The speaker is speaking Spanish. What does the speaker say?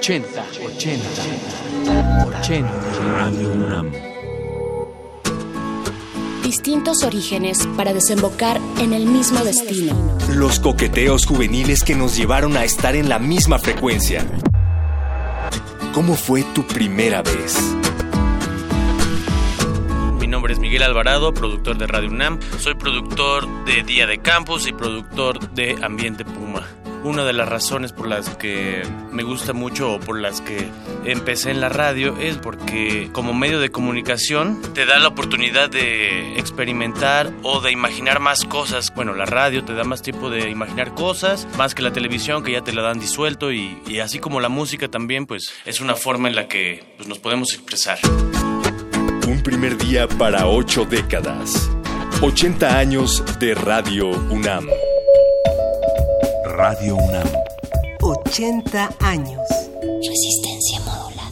80, 80, 80. Radio UNAM. Distintos orígenes para desembocar en el mismo destino. Los coqueteos juveniles que nos llevaron a estar en la misma frecuencia. ¿Cómo fue tu primera vez? Mi nombre es Miguel Alvarado, productor de Radio UNAM. Soy productor de Día de Campus y productor de Ambiente Puma. Una de las razones por las que me gusta mucho o por las que empecé en la radio es porque como medio de comunicación te da la oportunidad de experimentar o de imaginar más cosas. Bueno, la radio te da más tiempo de imaginar cosas, más que la televisión que ya te la dan disuelto y, y así como la música también, pues es una forma en la que pues, nos podemos expresar. Un primer día para ocho décadas. 80 años de Radio UNAM. Radio UNAM. 80 años. Resistencia modulada.